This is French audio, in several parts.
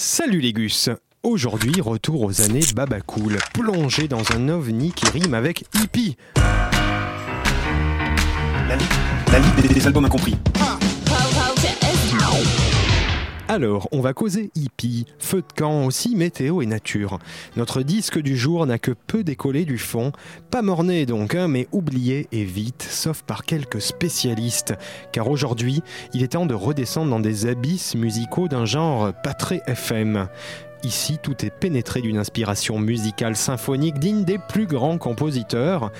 Salut les gus Aujourd'hui, retour aux années Babacool, plongé dans un ovni qui rime avec hippie. La ligue des, des albums incompris. Alors, on va causer hippie, feu de camp aussi, météo et nature. Notre disque du jour n'a que peu décollé du fond, pas morné donc, hein, mais oublié et vite, sauf par quelques spécialistes, car aujourd'hui, il est temps de redescendre dans des abysses musicaux d'un genre pas très FM. Ici, tout est pénétré d'une inspiration musicale symphonique digne des plus grands compositeurs,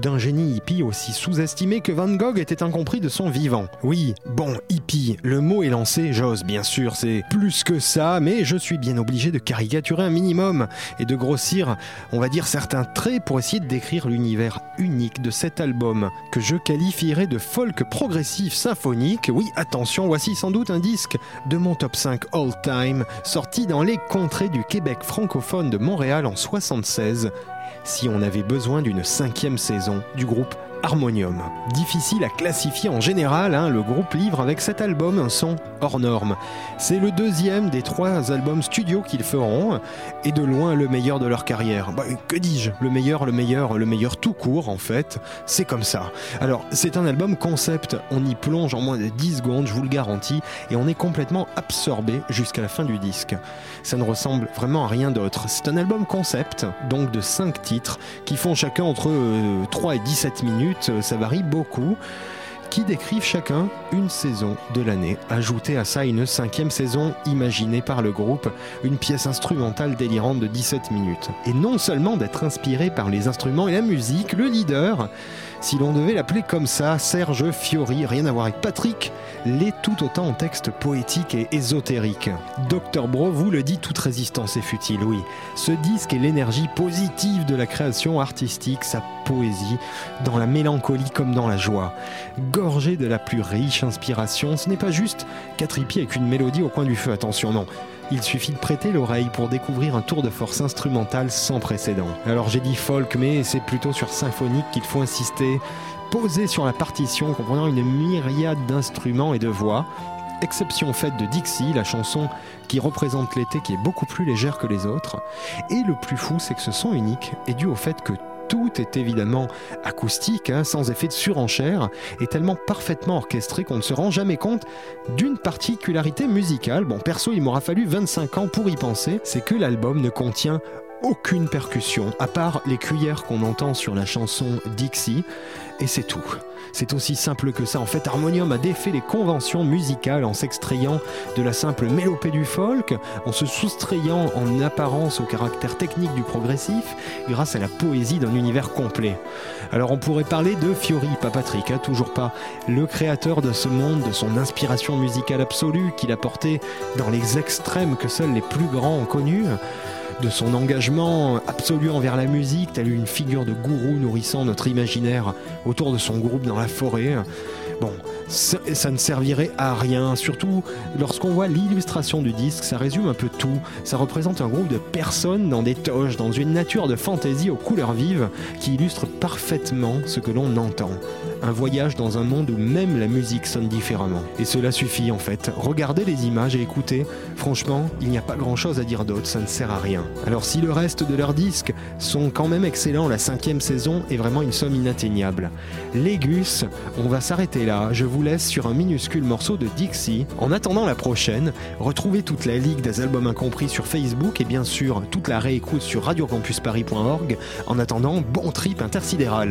d'un génie hippie aussi sous-estimé que Van Gogh était incompris de son vivant. Oui, bon, hippie, le mot est lancé, j'ose bien sûr, c'est plus que ça, mais je suis bien obligé de caricaturer un minimum et de grossir, on va dire, certains traits pour essayer de décrire l'univers unique de cet album, que je qualifierais de folk progressif symphonique. Oui, attention, voici sans doute un disque de mon top 5 all-time, sorti dans les du Québec francophone de Montréal en 76 si on avait besoin d'une cinquième saison du groupe Harmonium. Difficile à classifier en général, hein, le groupe livre avec cet album un son hors norme. C'est le deuxième des trois albums studio qu'ils feront, et de loin le meilleur de leur carrière. Bah, que dis-je Le meilleur, le meilleur, le meilleur tout court en fait, c'est comme ça. Alors c'est un album concept, on y plonge en moins de 10 secondes, je vous le garantis, et on est complètement absorbé jusqu'à la fin du disque. Ça ne ressemble vraiment à rien d'autre. C'est un album concept, donc de 5 titres, qui font chacun entre 3 et 17 minutes ça varie beaucoup, qui décrivent chacun une saison de l'année. Ajoutez à ça une cinquième saison imaginée par le groupe, une pièce instrumentale délirante de 17 minutes. Et non seulement d'être inspiré par les instruments et la musique, le leader, si l'on devait l'appeler comme ça, Serge Fiori, rien à voir avec Patrick, l'est tout autant en texte poétique et ésotérique. Dr Bro vous le dit, toute résistance est futile, oui. Ce disque est l'énergie positive de la création artistique, sa poésie, dans la mélancolie comme dans la joie. Gorgé de la plus riche inspiration, ce n'est pas juste Catripier avec une mélodie au coin du feu, attention non. Il suffit de prêter l'oreille pour découvrir un tour de force instrumental sans précédent. Alors j'ai dit folk, mais c'est plutôt sur symphonique qu'il faut insister. Posé sur la partition comprenant une myriade d'instruments et de voix, exception faite de Dixie, la chanson qui représente l'été qui est beaucoup plus légère que les autres. Et le plus fou, c'est que ce son unique est dû au fait que tout est évidemment acoustique, hein, sans effet de surenchère, et tellement parfaitement orchestré qu'on ne se rend jamais compte d'une particularité musicale. Bon, perso, il m'aura fallu 25 ans pour y penser, c'est que l'album ne contient aucune percussion, à part les cuillères qu'on entend sur la chanson Dixie, et c'est tout. C'est aussi simple que ça. En fait, Harmonium a défait les conventions musicales en s'extrayant de la simple mélopée du folk, en se soustrayant en apparence au caractère technique du progressif, grâce à la poésie d'un univers complet. Alors on pourrait parler de Fiori, pas Patrick, hein, toujours pas, le créateur de ce monde, de son inspiration musicale absolue qu'il a portée dans les extrêmes que seuls les plus grands ont connus de son engagement absolu envers la musique, telle une figure de gourou nourrissant notre imaginaire autour de son groupe dans la forêt. Bon, ça, ça, ne servirait à rien, surtout lorsqu'on voit l'illustration du disque, ça résume un peu tout. Ça représente un groupe de personnes dans des toges, dans une nature de fantaisie aux couleurs vives qui illustre parfaitement ce que l'on entend. Un voyage dans un monde où même la musique sonne différemment. Et cela suffit en fait. Regardez les images et écoutez, franchement, il n'y a pas grand chose à dire d'autre, ça ne sert à rien. Alors si le reste de leurs disques sont quand même excellents, la cinquième saison est vraiment une somme inatteignable. Légus, on va s'arrêter là. Je vous laisse sur un minuscule morceau de Dixie. En attendant la prochaine, retrouvez toute la ligue des albums incompris sur Facebook et bien sûr toute la réécoute sur radiocampusparis.org. En attendant, bon trip intersidéral.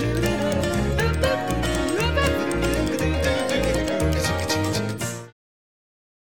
should